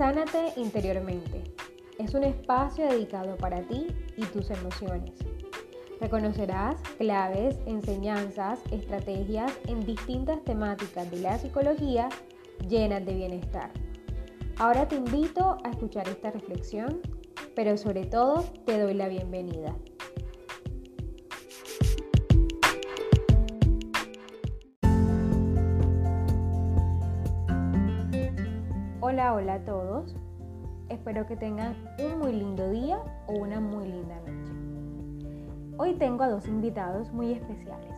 Sánate interiormente. Es un espacio dedicado para ti y tus emociones. Reconocerás claves, enseñanzas, estrategias en distintas temáticas de la psicología llenas de bienestar. Ahora te invito a escuchar esta reflexión, pero sobre todo te doy la bienvenida. Hola, a todos. Espero que tengan un muy lindo día o una muy linda noche. Hoy tengo a dos invitados muy especiales.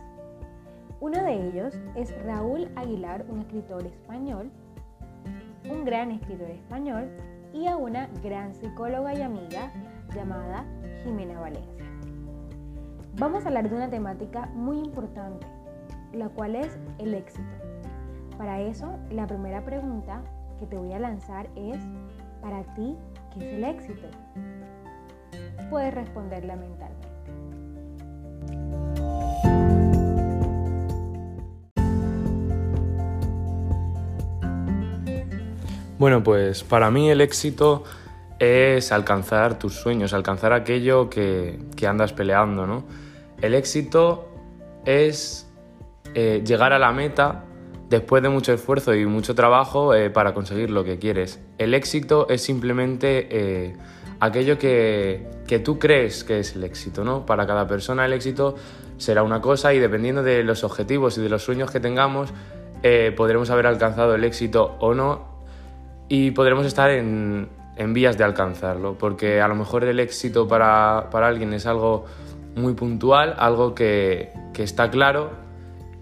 Uno de ellos es Raúl Aguilar, un escritor español, un gran escritor español, y a una gran psicóloga y amiga llamada Jimena Valencia. Vamos a hablar de una temática muy importante, la cual es el éxito. Para eso, la primera pregunta que te voy a lanzar es, para ti, ¿qué es el éxito? Puedes responderla mentalmente. Bueno, pues para mí el éxito es alcanzar tus sueños, alcanzar aquello que, andas peleando, ¿no? El éxito es eh, llegar a la meta después de mucho esfuerzo y mucho trabajo eh, para conseguir lo que quieres. El éxito es simplemente eh, aquello que, que, tú crees que es el éxito, ¿no? Para cada persona el éxito será una cosa y dependiendo de los objetivos y de los sueños que tengamos, podremos haber alcanzado el éxito o no y podremos estar en, vías de alcanzarlo, porque a lo mejor el éxito para, alguien es algo muy puntual, algo que, está claro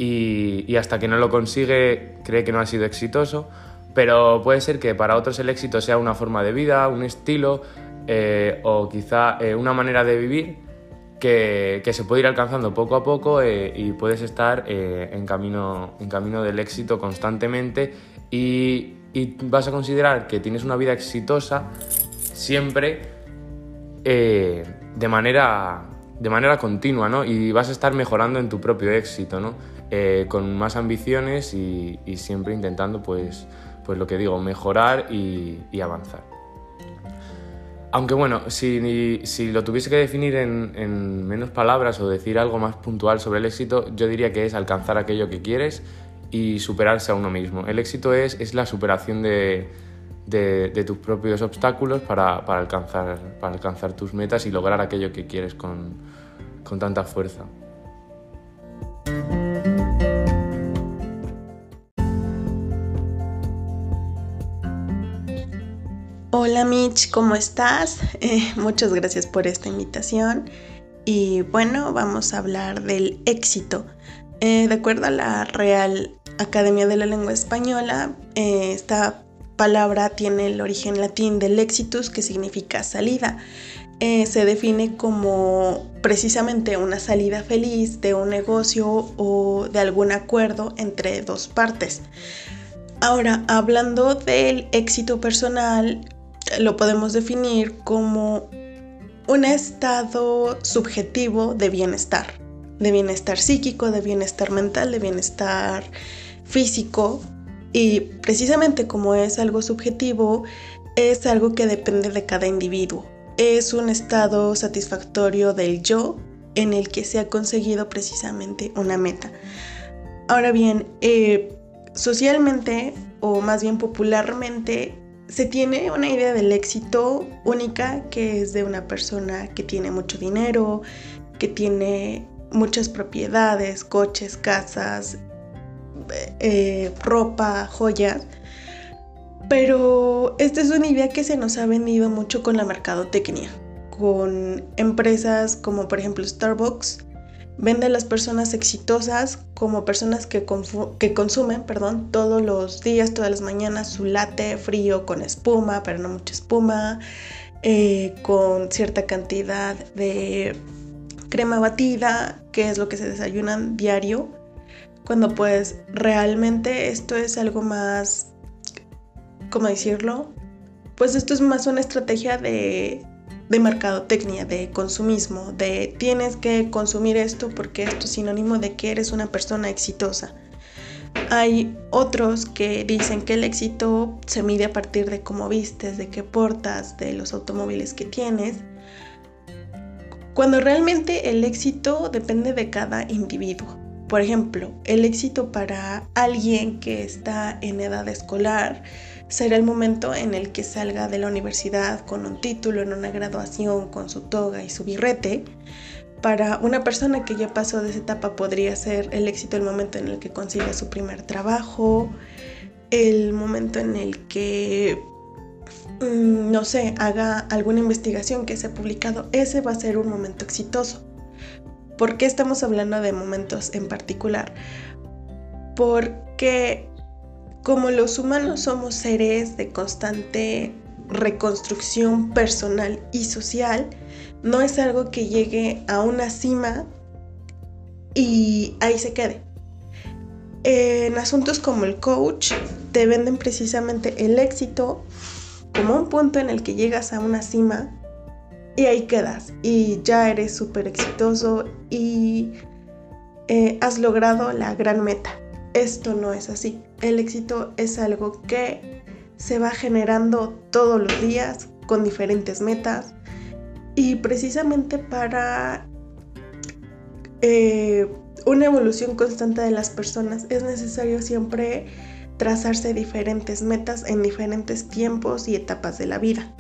y, hasta que no lo consigue cree que no ha sido exitoso, pero puede ser que para otros el éxito sea una forma de vida, un estilo eh, o quizá eh, una manera de vivir que, se puede ir alcanzando poco a poco eh, y puedes estar en, camino, en camino del éxito constantemente y, y vas a considerar que tienes una vida exitosa siempre eh, de, manera, de manera continua, ¿no? Y vas a estar mejorando en tu propio éxito, ¿no? Eh, con más ambiciones y, siempre intentando, pues, pues lo que digo, mejorar y, avanzar. Aunque bueno, si, si, lo tuviese que definir en, en menos palabras o decir algo más puntual sobre el éxito, yo diría que es alcanzar aquello que quieres y superarse a uno mismo. El éxito es, es la superación de, de, tus propios obstáculos para, para, alcanzar, para alcanzar tus metas y lograr aquello que quieres con, con tanta fuerza. Hola Mitch, ¿cómo estás? Eh, muchas gracias por esta invitación. Y bueno, vamos a hablar del éxito. Eh, de acuerdo a la Real Academia de la Lengua Española, eh, esta palabra tiene el origen latín del exitus, que significa salida. Se define como precisamente una salida feliz de un negocio o de algún acuerdo entre dos partes. Ahora, hablando del éxito personal, lo podemos definir como un estado subjetivo de bienestar, de bienestar psíquico, de bienestar mental, de bienestar físico y precisamente como es algo subjetivo, es algo que depende de cada individuo. Es un estado satisfactorio del yo en el que se ha conseguido precisamente una meta. Ahora bien, eh, socialmente o más bien popularmente se tiene una idea del éxito única que es de una persona que tiene mucho dinero, que tiene muchas propiedades, coches, casas, eh, ropa, joyas. Pero esta es una idea que se nos ha vendido mucho con la mercadotecnia, con empresas como por ejemplo Starbucks. Vende a las personas exitosas como personas que, que consumen perdón, todos los días, todas las mañanas su latte frío con espuma, pero no mucha espuma, eh, con cierta cantidad de crema batida, que es lo que se desayunan diario cuando pues realmente esto es algo más, ¿cómo decirlo? Pues esto es más una estrategia de, de mercadotecnia, de consumismo, de tienes que consumir esto porque esto es sinónimo de que eres una persona exitosa. Hay otros que dicen que el éxito se mide a partir de cómo vistes, de qué portas, de los automóviles que tienes. Cuando realmente el éxito depende de cada individuo. Por ejemplo, el éxito para alguien que está en edad escolar será el momento en el que salga de la universidad con un título, en una graduación, con su toga y su birrete. Para una persona que ya pasó de esa etapa podría ser el éxito el momento en el que consiga su primer trabajo, el momento en el que, mm, no sé, haga alguna investigación que se ha publicado. Ese va a ser un momento exitoso. ¿Por qué estamos hablando de momentos en particular? Porque como los humanos somos seres de constante reconstrucción personal y social, no es algo que llegue a una cima y ahí se quede. En asuntos como el coach, te venden precisamente el éxito como un punto en el que llegas a una cima y ahí quedas y ya eres súper exitoso y eh, has logrado la gran meta. Esto no es así. El éxito es algo que se va generando todos los días con diferentes metas y precisamente para eh, una evolución constante de las personas es necesario siempre trazarse diferentes metas en diferentes tiempos y etapas de la vida.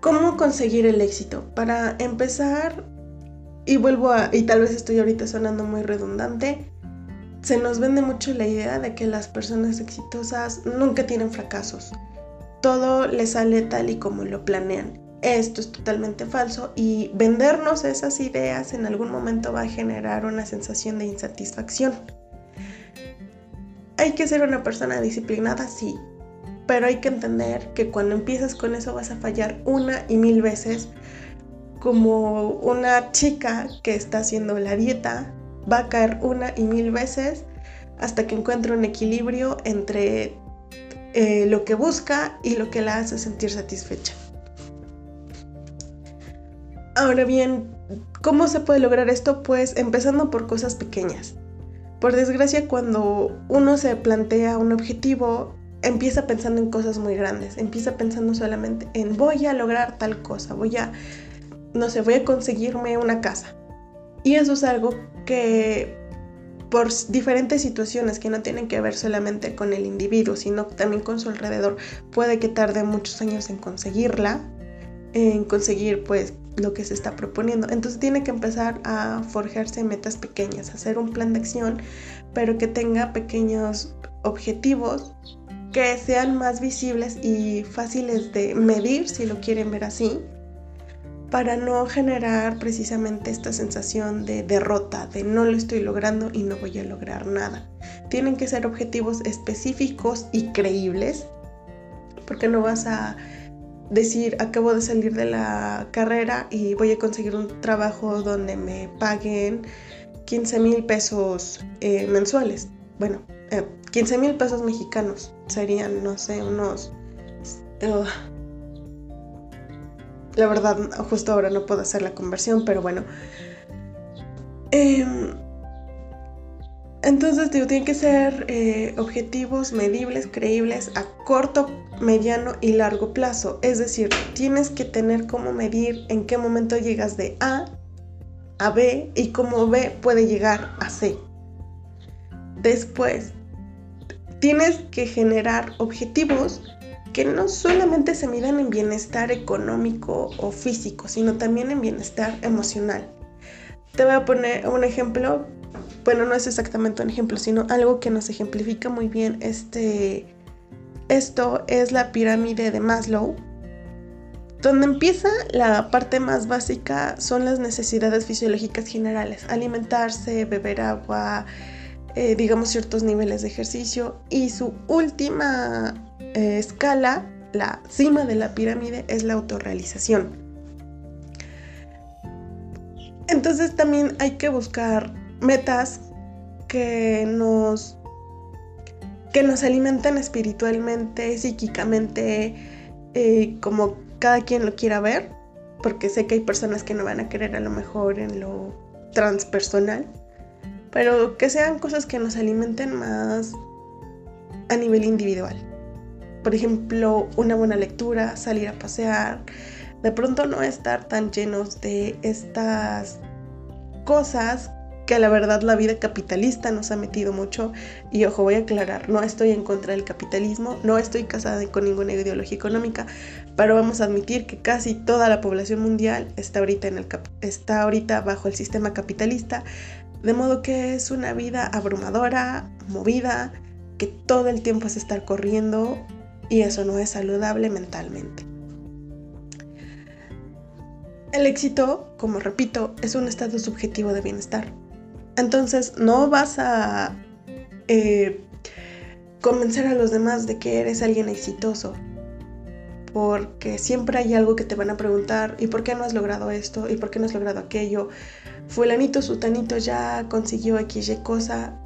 ¿Cómo conseguir el éxito? Para empezar, y vuelvo a, y tal vez estoy ahorita sonando muy redundante, se nos vende mucho la idea de que las personas exitosas nunca tienen fracasos. Todo les sale tal y como lo planean. Esto es totalmente falso y vendernos esas ideas en algún momento va a generar una sensación de insatisfacción. Hay que ser una persona disciplinada, sí, pero hay que entender que cuando empiezas con eso vas a fallar una y mil veces. Como una chica que está haciendo la dieta, va a caer una y mil veces hasta que encuentre un equilibrio entre eh, lo que busca y lo que la hace sentir satisfecha. Ahora bien, ¿cómo se puede lograr esto? Pues empezando por cosas pequeñas. Por desgracia, cuando uno se plantea un objetivo, empieza pensando en cosas muy grandes, empieza pensando solamente en voy a lograr tal cosa, voy a, no sé, voy a conseguirme una casa. Y eso es algo que por diferentes situaciones que no tienen que ver solamente con el individuo, sino también con su alrededor, puede que tarde muchos años en conseguirla, en conseguir pues lo que se está proponiendo. Entonces tiene que empezar a forjarse metas pequeñas, hacer un plan de acción, pero que tenga pequeños objetivos que sean más visibles y fáciles de medir, si lo quieren ver así, para no generar precisamente esta sensación de derrota, de no lo estoy logrando y no voy a lograr nada. Tienen que ser objetivos específicos y creíbles, porque no vas a decir, acabo de salir de la carrera y voy a conseguir un trabajo donde me paguen 15 mil pesos eh, mensuales. Bueno, 15 eh, mil pesos mexicanos serían, no sé, unos... la verdad, justo ahora no puedo hacer la conversión, pero bueno. Em, entonces, digo, tienen que ser eh, objetivos medibles, creíbles a corto, mediano y largo plazo. Es decir, tienes que tener cómo medir en qué momento llegas de A a B y cómo B puede llegar a C. Después, tienes que generar objetivos que no solamente se midan en bienestar económico o físico, sino también en bienestar emocional. Te voy a poner un ejemplo, bueno, no es exactamente un ejemplo, sino algo que nos ejemplifica muy bien este, esto es la pirámide de Maslow. Donde empieza la parte más básica son las necesidades fisiológicas generales, alimentarse, beber agua, eh, digamos, ciertos niveles de ejercicio. Y su última eh, escala, la cima de la pirámide, es la autorrealización. Entonces también hay que buscar metas que nos que nos alimenten espiritualmente, psíquicamente, eh, como cada quien lo quiera ver, porque sé que hay personas que no van a querer a lo mejor en lo transpersonal pero que sean cosas que nos alimenten más a nivel individual. Por ejemplo, una buena lectura, salir a pasear, de pronto no estar tan llenos de estas cosas que la verdad la vida capitalista nos ha metido mucho. Y ojo, voy a aclarar, no estoy en contra del capitalismo, no estoy casada con ninguna ideología económica, pero vamos a admitir que casi toda la población mundial está ahorita, en el está ahorita bajo el sistema capitalista, de modo que es una vida abrumadora, movida, que todo el tiempo es estar corriendo y eso no es saludable mentalmente. El éxito, como repito, es un estado subjetivo de bienestar. Entonces no vas a eh, convencer a los demás de que eres alguien exitoso. Porque siempre hay algo que te van a preguntar, ¿y por qué no has logrado esto? ¿Y por qué no has logrado aquello? Fulanito, sutanito ya consiguió XY cosa.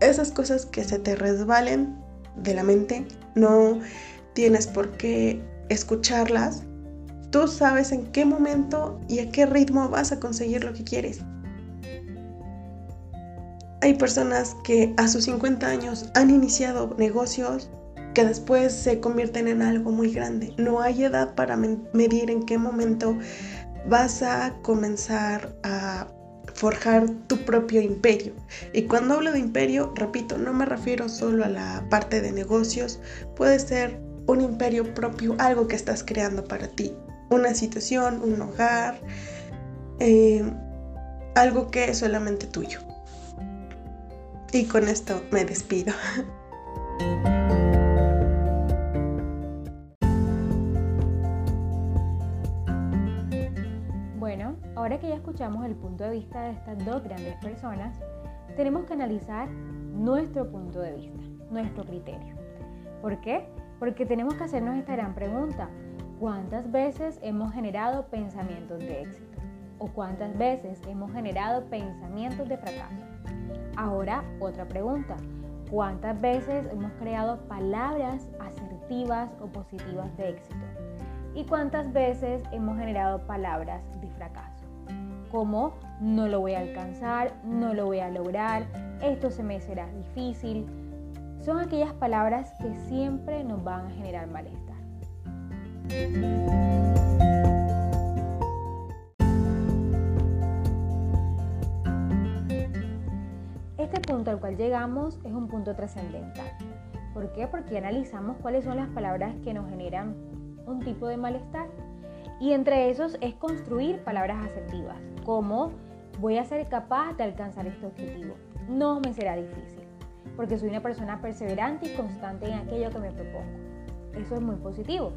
Esas cosas que se te resbalen de la mente, no tienes por qué escucharlas. Tú sabes en qué momento y a qué ritmo vas a conseguir lo que quieres. Hay personas que a sus 50 años han iniciado negocios que después se convierten en algo muy grande. No hay edad para medir en qué momento vas a comenzar a forjar tu propio imperio. Y cuando hablo de imperio, repito, no me refiero solo a la parte de negocios, puede ser un imperio propio, algo que estás creando para ti, una situación, un hogar, eh, algo que es solamente tuyo. Y con esto me despido. Bueno, ahora que ya escuchamos el punto de vista de estas dos grandes personas, tenemos que analizar nuestro punto de vista, nuestro criterio. ¿Por qué? Porque tenemos que hacernos esta gran pregunta. ¿Cuántas veces hemos generado pensamientos de éxito? ¿O cuántas veces hemos generado pensamientos de fracaso? Ahora, otra pregunta. ¿Cuántas veces hemos creado palabras asertivas o positivas de éxito? ¿Y cuántas veces hemos generado palabras fracaso? Como no lo voy a alcanzar, no lo voy a lograr, esto se me será difícil. Son aquellas palabras que siempre nos van a generar malestar. punto al cual llegamos es un punto trascendental. ¿Por qué? Porque analizamos cuáles son las palabras que nos generan un tipo de malestar. Y entre esos es construir palabras asertivas, como voy a ser capaz de alcanzar este objetivo. No me será difícil, porque soy una persona perseverante y constante en aquello que me propongo. Eso es muy positivo.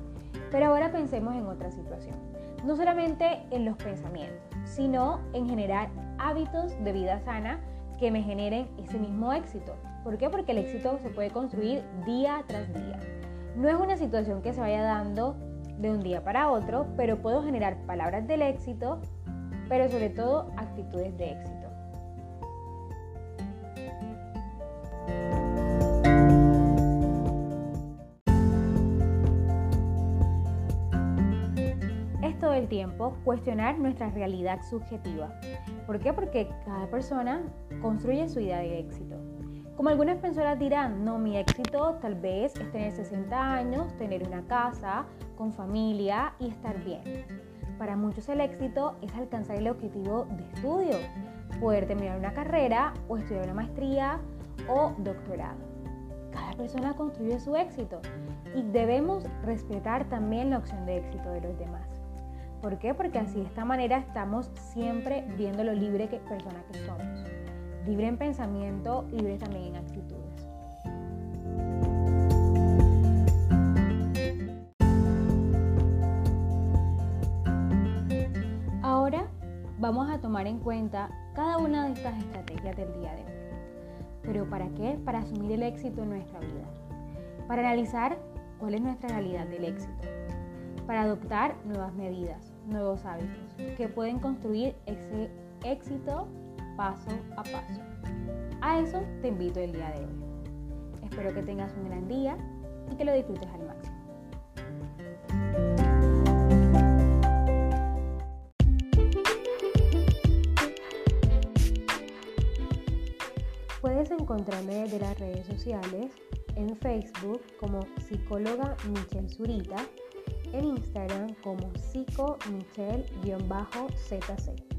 Pero ahora pensemos en otra situación. No solamente en los pensamientos, sino en generar hábitos de vida sana que me generen ese mismo éxito. ¿Por qué? Porque el éxito se puede construir día tras día. No es una situación que se vaya dando de un día para otro, pero puedo generar palabras del éxito, pero sobre todo actitudes de éxito. Es todo el tiempo cuestionar nuestra realidad subjetiva. ¿Por qué? Porque cada persona construye su idea de éxito. Como algunas personas dirán, no, mi éxito tal vez es tener 60 años, tener una casa, con familia y estar bien. Para muchos el éxito es alcanzar el objetivo de estudio, poder terminar una carrera o estudiar una maestría o doctorado. Cada persona construye su éxito y debemos respetar también la opción de éxito de los demás. ¿Por qué? Porque así de esta manera estamos siempre viendo lo libre que persona que somos. Libre en pensamiento, libre también en actitudes. Ahora vamos a tomar en cuenta cada una de estas estrategias del día de hoy. ¿Pero para qué? Para asumir el éxito en nuestra vida. Para analizar cuál es nuestra realidad del éxito. Para adoptar nuevas medidas nuevos hábitos que pueden construir ese éxito paso a paso. A eso te invito el día de hoy. Espero que tengas un gran día y que lo disfrutes al máximo. Puedes encontrarme desde las redes sociales, en Facebook como psicóloga Michelle Zurita, en Instagram como psico-michelle-zc.